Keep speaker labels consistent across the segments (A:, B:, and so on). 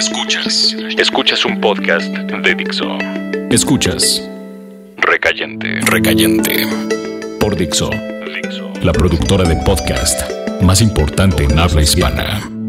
A: Escuchas. Escuchas un podcast de Dixo. Escuchas. Recayente. Recayente. Por Dixo. Dixo. La productora de podcast más importante en habla hispana.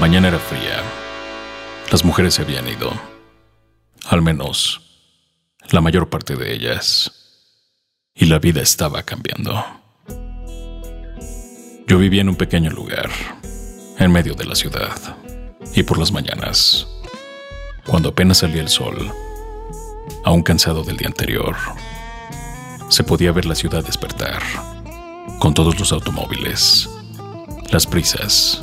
A: Mañana era fría. Las mujeres se habían ido. Al menos la mayor parte de ellas. Y la vida estaba cambiando. Yo vivía en un pequeño lugar, en medio de la ciudad. Y por las mañanas, cuando apenas salía el sol, aún cansado del día anterior, se podía ver la ciudad despertar, con todos los automóviles, las prisas,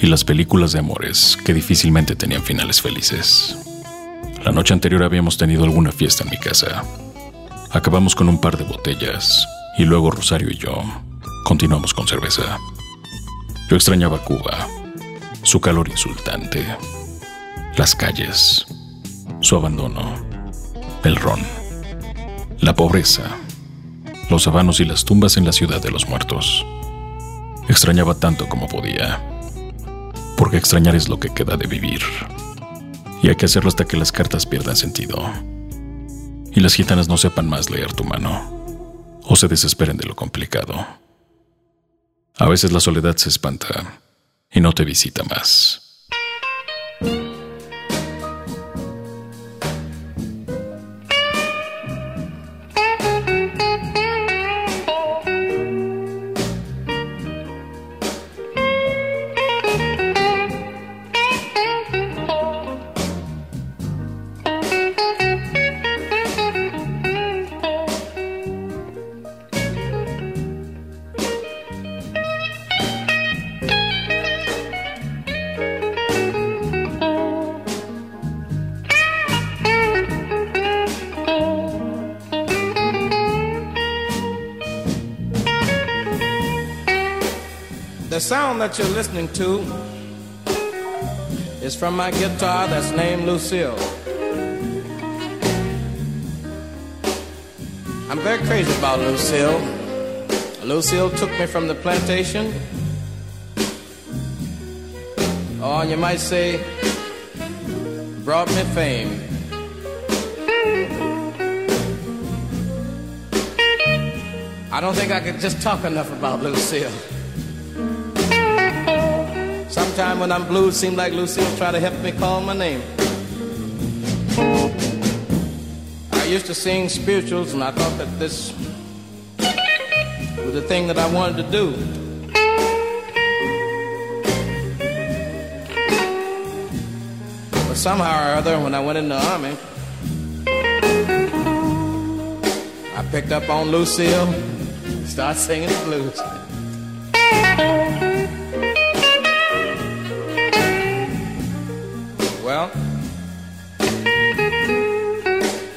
A: y las películas de amores que difícilmente tenían finales felices. La noche anterior habíamos tenido alguna fiesta en mi casa. Acabamos con un par de botellas y luego Rosario y yo continuamos con cerveza. Yo extrañaba Cuba, su calor insultante, las calles, su abandono, el ron, la pobreza, los sabanos y las tumbas en la ciudad de los muertos. Extrañaba tanto como podía porque extrañar es lo que queda de vivir. Y hay que hacerlo hasta que las cartas pierdan sentido. Y las gitanas no sepan más leer tu mano, o se desesperen de lo complicado. A veces la soledad se espanta y no te visita más.
B: That you're listening to is from my guitar that's named Lucille. I'm very crazy about Lucille. Lucille took me from the plantation. Oh, or you might say, brought me fame. I don't think I could just talk enough about Lucille. Sometime when I'm blue, it seems like Lucille try to help me call my name. I used to sing spirituals, and I thought that this was the thing that I wanted to do. But somehow or other, when I went in the army, I picked up on Lucille, started singing the blues.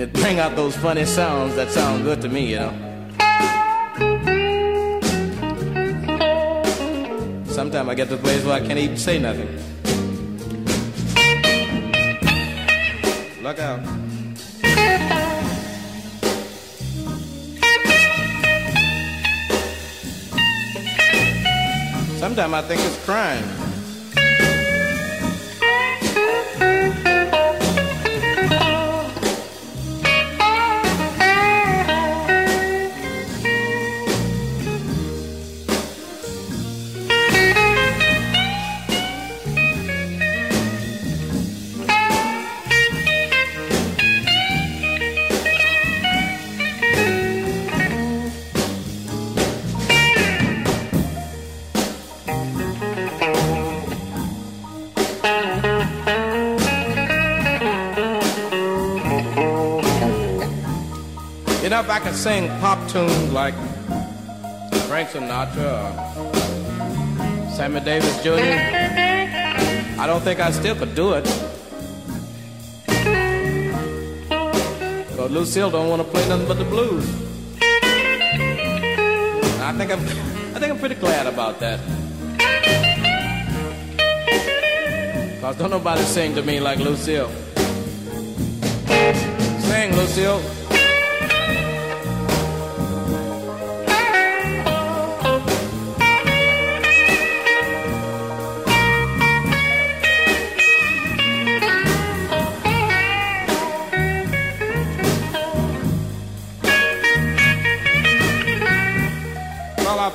B: and it bring out those funny sounds that sound good to me, you know. Sometimes I get to a place where I can't even say nothing. Look out. Sometimes I think it's crime. I could sing pop tunes like Frank Sinatra or Sammy Davis Jr., I don't think I still could do it. Because Lucille don't want to play nothing but the blues. I think I'm, I think I'm pretty glad about that. Cause don't nobody sing to me like Lucille. Sing, Lucille.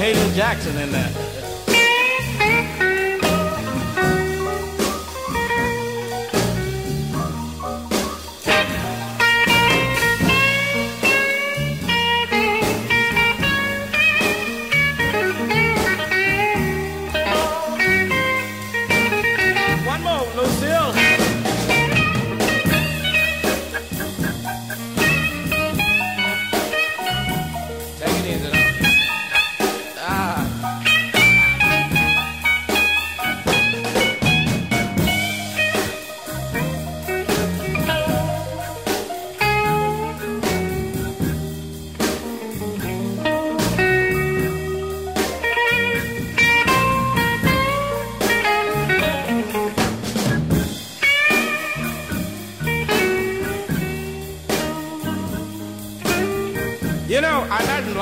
B: Mahalia Jackson in there.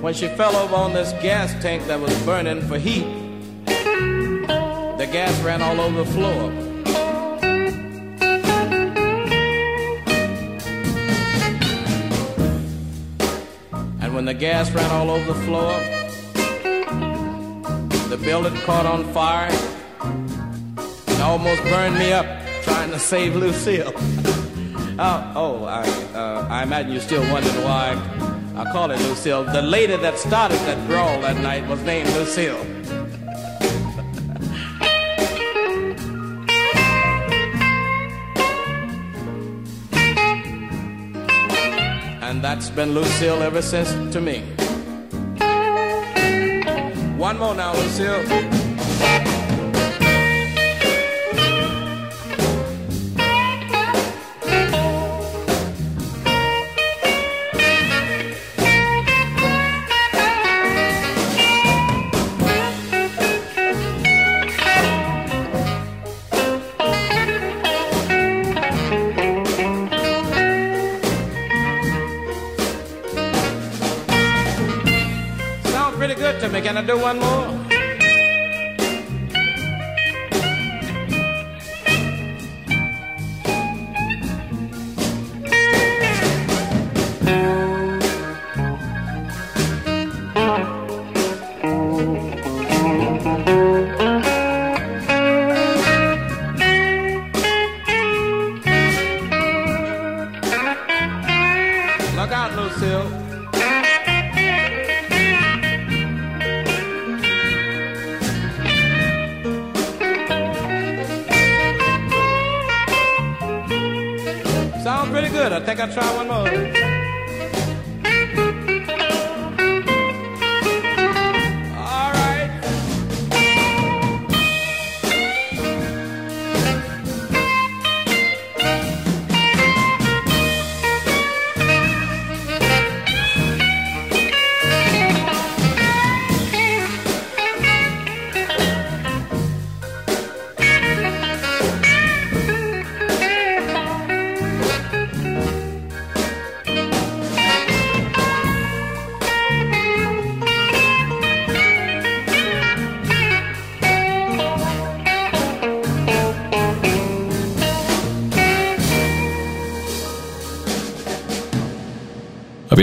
B: when she fell over on this gas tank that was burning for heat, the gas ran all over the floor. And when the gas ran all over the floor, the building caught on fire and almost burned me up trying to save Lucille. oh, oh I, uh, I imagine you're still wondering why I call it Lucille. The lady that started that brawl that night was named Lucille. and that's been Lucille ever since to me. One more now, Lucille. Do one more?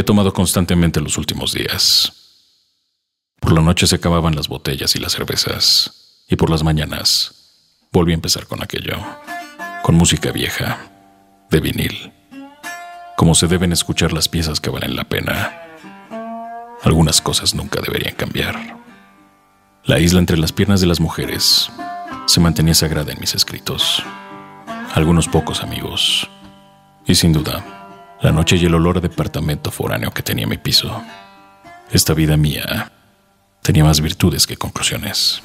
C: Tomado constantemente los últimos días. Por la noche se acababan las botellas y las cervezas, y por las mañanas volví a empezar con aquello, con música vieja, de vinil, como se deben escuchar las piezas que valen la pena. Algunas cosas nunca deberían cambiar. La isla entre las piernas de las mujeres se mantenía sagrada en mis escritos. Algunos pocos amigos. Y sin duda, la noche y el olor a departamento foráneo que tenía mi piso. Esta vida mía tenía más virtudes que conclusiones.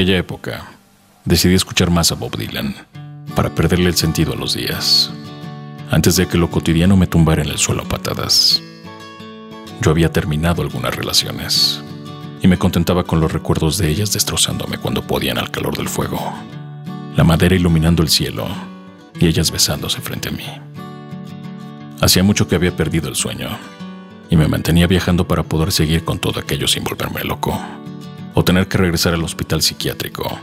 C: Aquella época, decidí escuchar más a Bob Dylan para perderle el sentido a los días, antes de que lo cotidiano me tumbara en el suelo a patadas. Yo había terminado algunas relaciones, y me contentaba con los recuerdos de ellas destrozándome cuando podían al calor del fuego, la madera iluminando el cielo y ellas besándose frente a mí. Hacía mucho que había perdido el sueño y me mantenía viajando para poder seguir con todo aquello sin volverme loco o tener que regresar al hospital psiquiátrico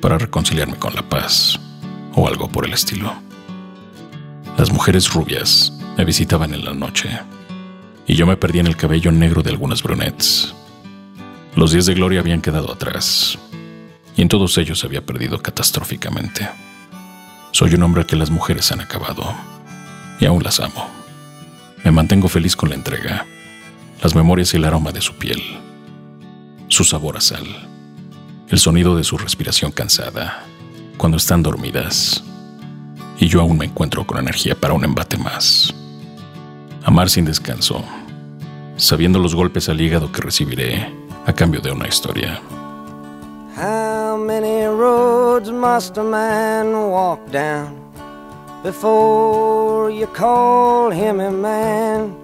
C: para reconciliarme con la paz o algo por el estilo. Las mujeres rubias me visitaban en la noche y yo me perdí en el cabello negro de algunas brunettes. Los días de gloria habían quedado atrás y en todos ellos había perdido catastróficamente. Soy un hombre al que las mujeres han acabado y aún las amo. Me mantengo feliz con la entrega, las memorias y el aroma de su piel, su sabor a sal, el sonido de su respiración cansada cuando están dormidas y yo aún me encuentro con energía para un embate más. Amar sin descanso, sabiendo los golpes al hígado que recibiré a cambio de una historia.
D: How many roads must a man walk down before you call him a man?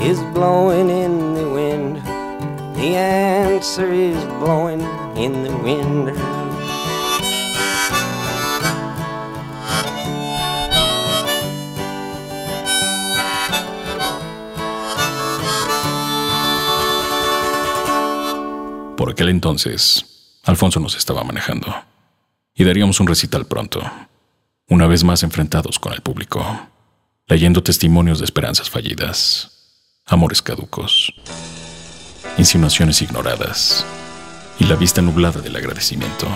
D: is blowing in the wind. The answer is blowing in the wind.
C: Por aquel entonces, Alfonso nos estaba manejando y daríamos un recital pronto, una vez más enfrentados con el público, leyendo testimonios de esperanzas fallidas, amores caducos, insinuaciones ignoradas y la vista nublada del agradecimiento,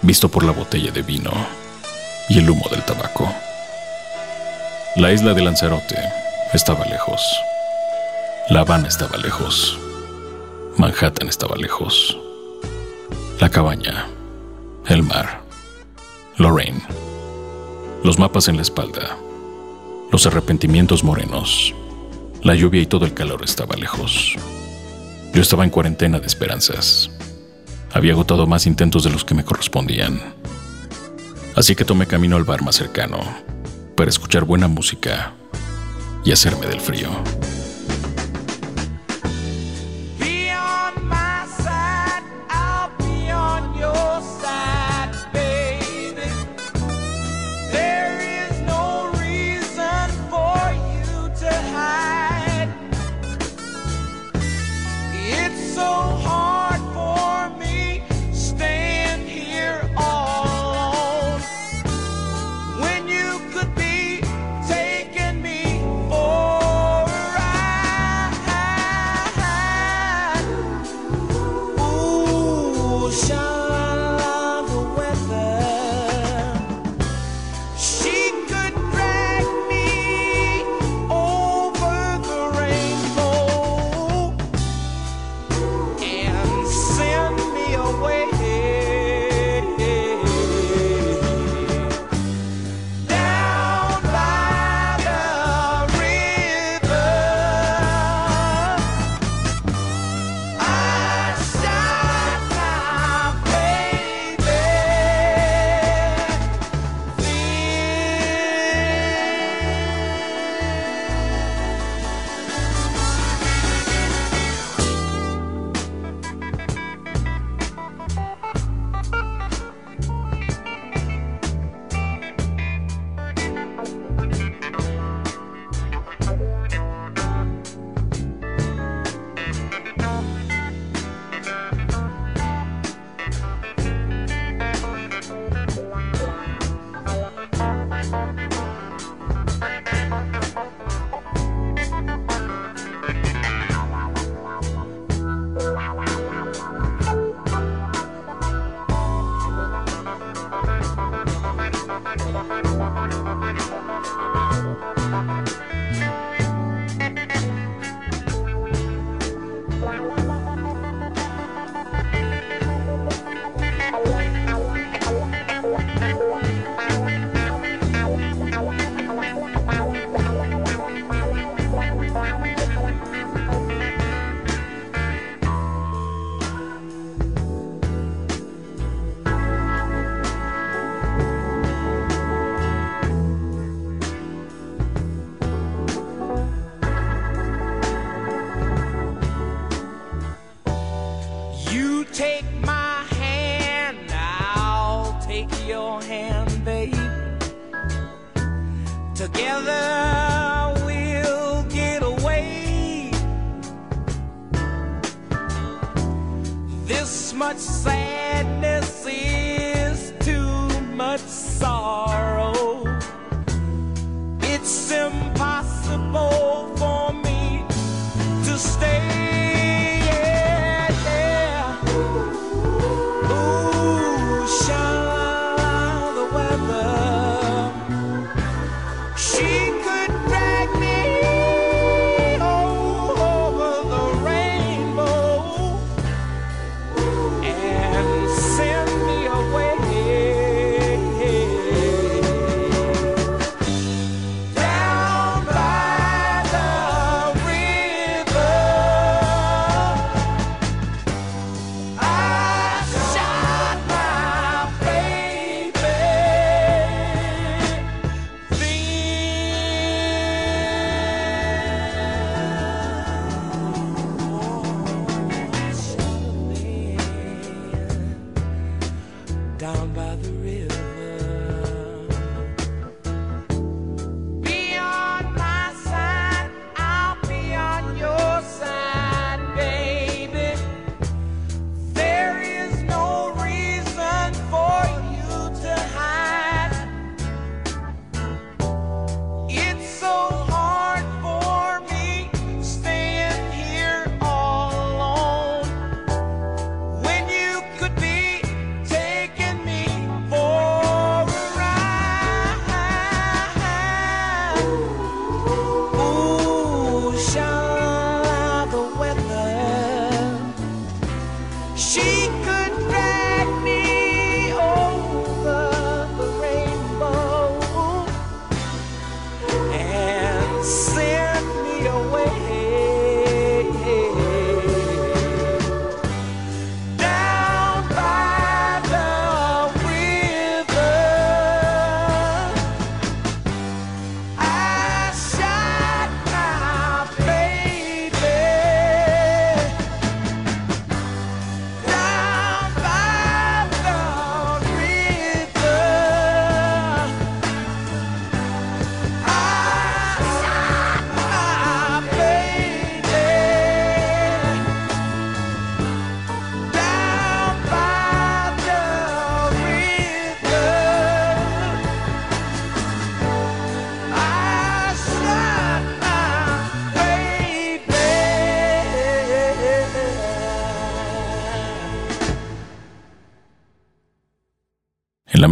C: visto por la botella de vino y el humo del tabaco. La isla de Lanzarote estaba lejos. La Habana estaba lejos. Manhattan estaba lejos. La cabaña, el mar, Lorraine, los mapas en la espalda, los arrepentimientos morenos, la lluvia y todo el calor estaba lejos. Yo estaba en cuarentena de esperanzas. Había agotado más intentos de los que me correspondían. Así que tomé camino al bar más cercano para escuchar buena música y hacerme del frío.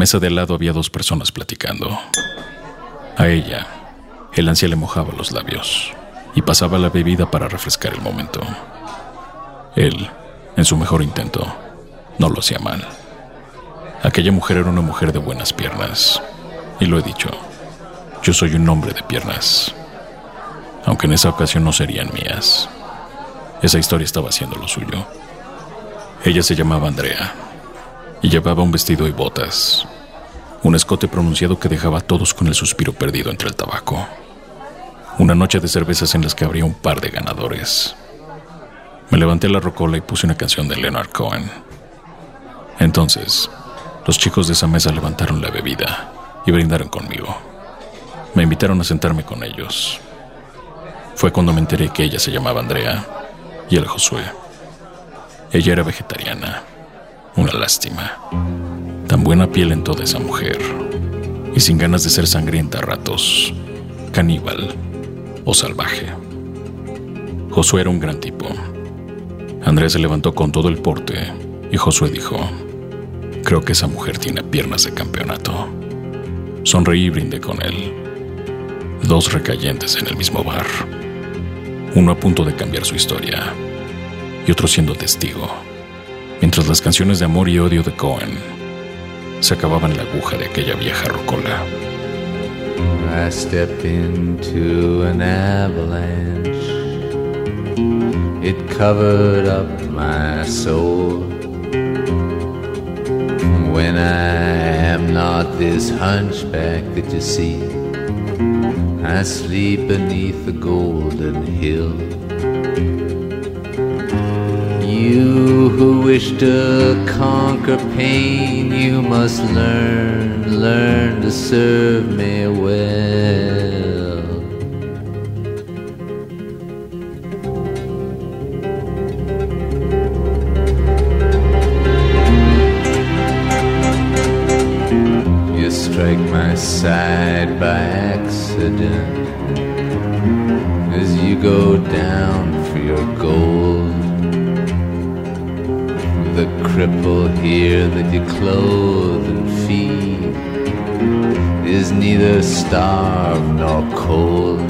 C: Mesa de al lado había dos personas platicando. A ella, el anciano le mojaba los labios y pasaba la bebida para refrescar el momento. Él, en su mejor intento, no lo hacía mal. Aquella mujer era una mujer de buenas piernas. Y lo he dicho, yo soy un hombre de piernas. Aunque en esa ocasión no serían mías. Esa historia estaba haciendo lo suyo. Ella se llamaba Andrea y llevaba un vestido y botas. Un escote pronunciado que dejaba a todos con el suspiro perdido entre el tabaco. Una noche de cervezas en las que habría un par de ganadores. Me levanté la rocola y puse una canción de Leonard Cohen. Entonces, los chicos de esa mesa levantaron la bebida y brindaron conmigo. Me invitaron a sentarme con ellos. Fue cuando me enteré que ella se llamaba Andrea y él Josué. Ella era vegetariana. Una lástima. Tan buena piel en toda esa mujer. Y sin ganas de ser sangrienta a ratos. Caníbal o salvaje. Josué era un gran tipo. Andrea se levantó con todo el porte y Josué dijo, creo que esa mujer tiene piernas de campeonato. Sonreí y brindé con él. Dos recayentes en el mismo bar. Uno a punto de cambiar su historia y otro siendo testigo. Mientras las canciones de amor y odio de Cohen se acababan la aguja de aquella vieja rocola.
E: I step into an avalanche. It covered up my soul. When I am not this hunchback that you see, I sleep beneath the golden hill. You who wish to conquer pain, you must learn, learn to serve me well. Here that you clothe and feed is neither starved nor cold.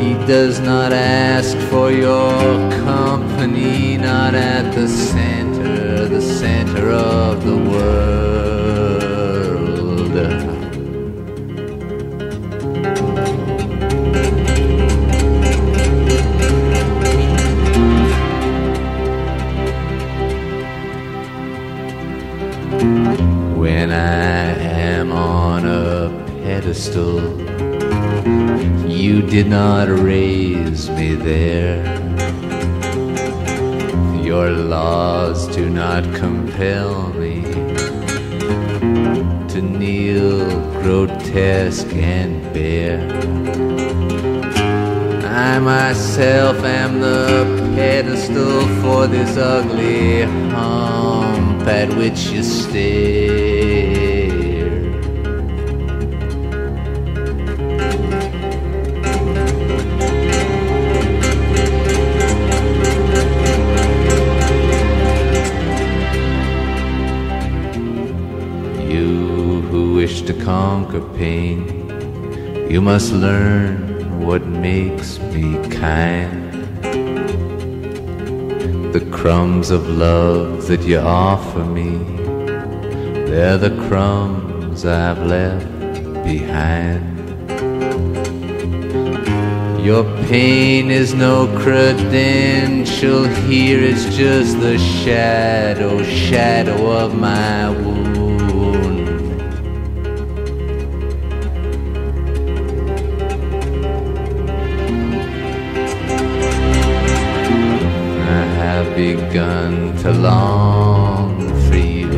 E: He does not ask for your company, not at the center, the center of the world. Pedestal, you did not raise me there. Your laws do not compel me to kneel grotesque and bare. I myself am the pedestal for this ugly hump at which you stare. Conquer pain, you must learn what makes me kind. The crumbs of love that you offer me, they're the crumbs I've left behind. Your pain is no credential here, it's just the shadow, shadow of my wound. To long for you.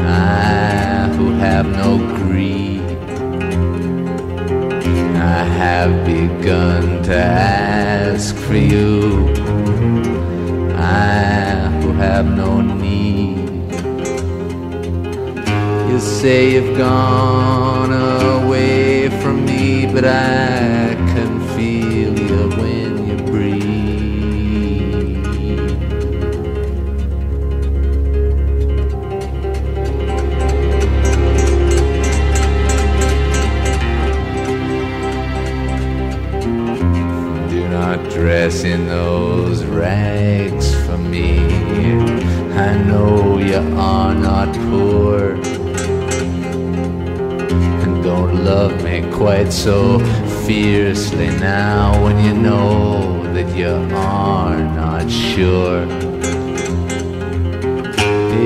E: I who have no greed. I have begun to ask for you. I who have no need. You say you've gone away from me, but I not dress in those rags for me. I know you are not poor. And don't love me quite so fiercely now when you know that you are not sure.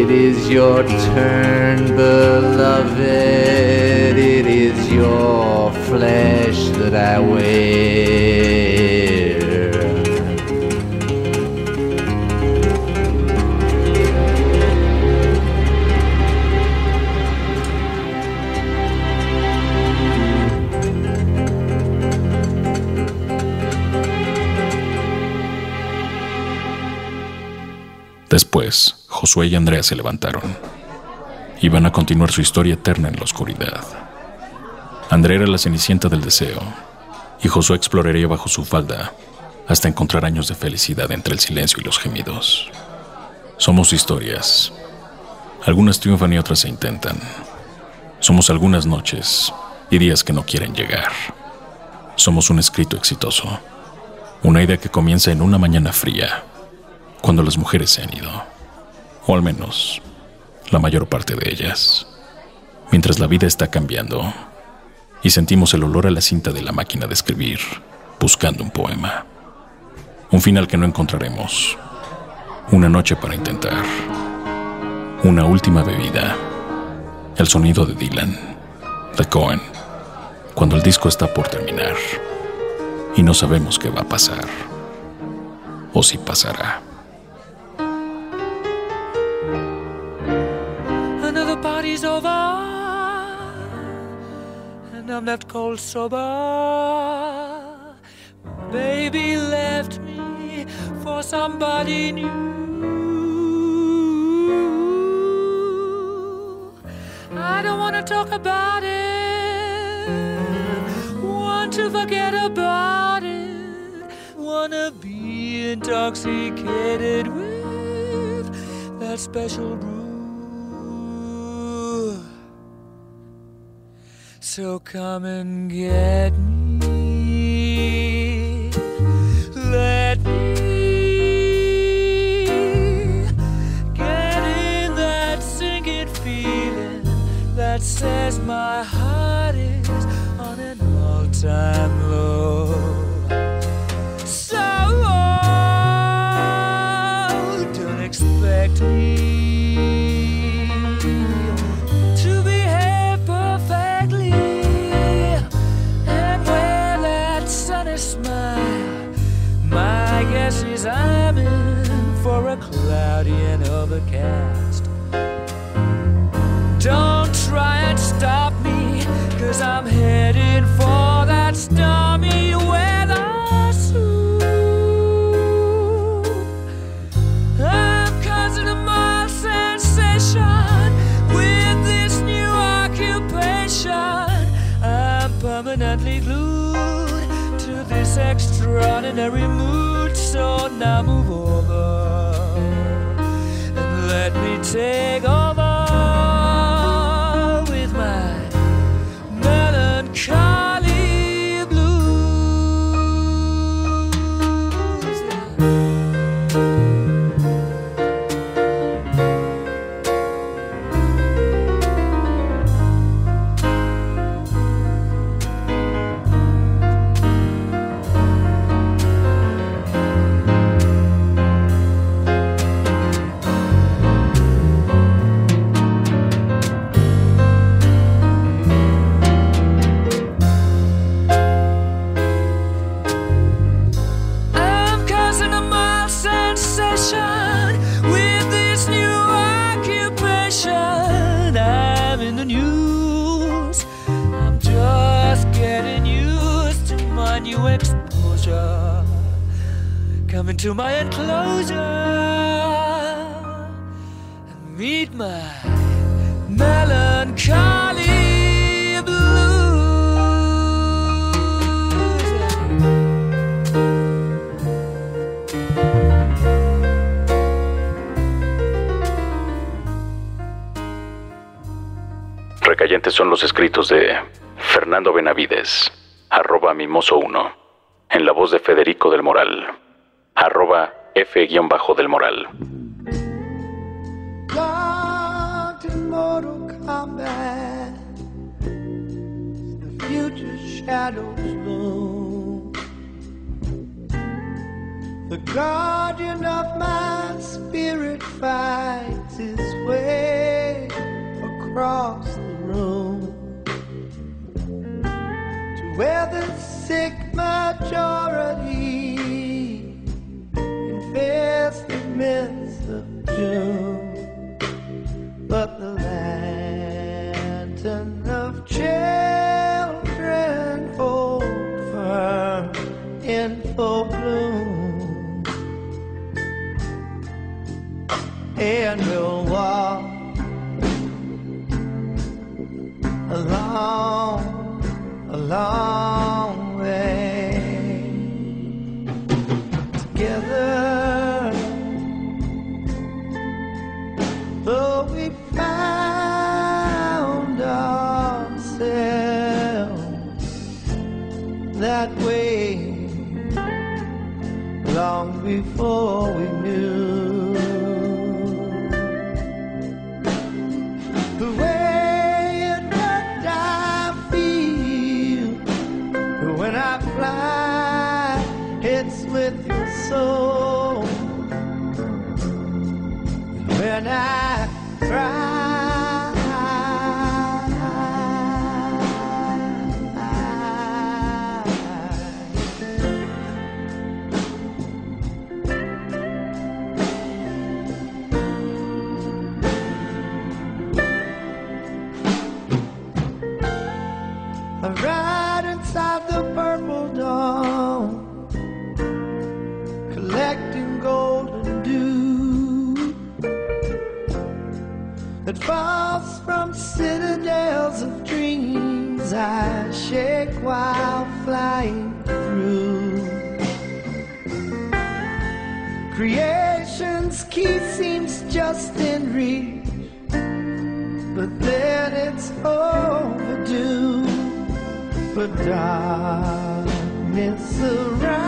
E: It is your turn, beloved. It is your flesh that I wear.
C: Después, Josué y Andrea se levantaron. Iban a continuar su historia eterna en la oscuridad. Andrea era la cenicienta del deseo, y Josué exploraría bajo su falda hasta encontrar años de felicidad entre el silencio y los gemidos. Somos historias Algunas triunfan y otras se intentan. Somos algunas noches y días que no quieren llegar. Somos un escrito exitoso. Una idea que comienza en una mañana fría, cuando las mujeres se han ido. O al menos, la mayor parte de ellas. Mientras la vida está cambiando y sentimos el olor a la cinta de la máquina de escribir, buscando un poema. Un final que no encontraremos. Una noche para intentar. Una última bebida. El sonido de Dylan, de Cohen, cuando el disco está por terminar y no sabemos qué va a pasar o si pasará.
A: And I'm cold sober. Baby left me for somebody new. I don't wanna talk about it, want to forget about it, wanna be intoxicated with that special brew. So come and get me. Let me get in that sinking feeling that says my heart is on an all time low. I'm in for a cloudy and overcast. Don't try and stop me, cause I'm heading for that stormy weather soon. I'm causing a mild sensation with this new occupation. I'm permanently glued to this extraordinary mood, now move over and let me take Coming to my enclosure and meet my melancholy.
C: Recayentes son los escritos de Fernando Benavides, arroba mimoso1, en la voz de Federico del Moral, arroba F-del Moral.
F: Shadows loom. The guardian of my spirit fights his way across the room to where the sick majority infest the myths of doom. But the lantern of children hold firm in full bloom. And we'll walk But we found ourselves that way long before we as I shake while flying through. Creation's key seems just in reach, but then it's overdue. But darkness surrounds.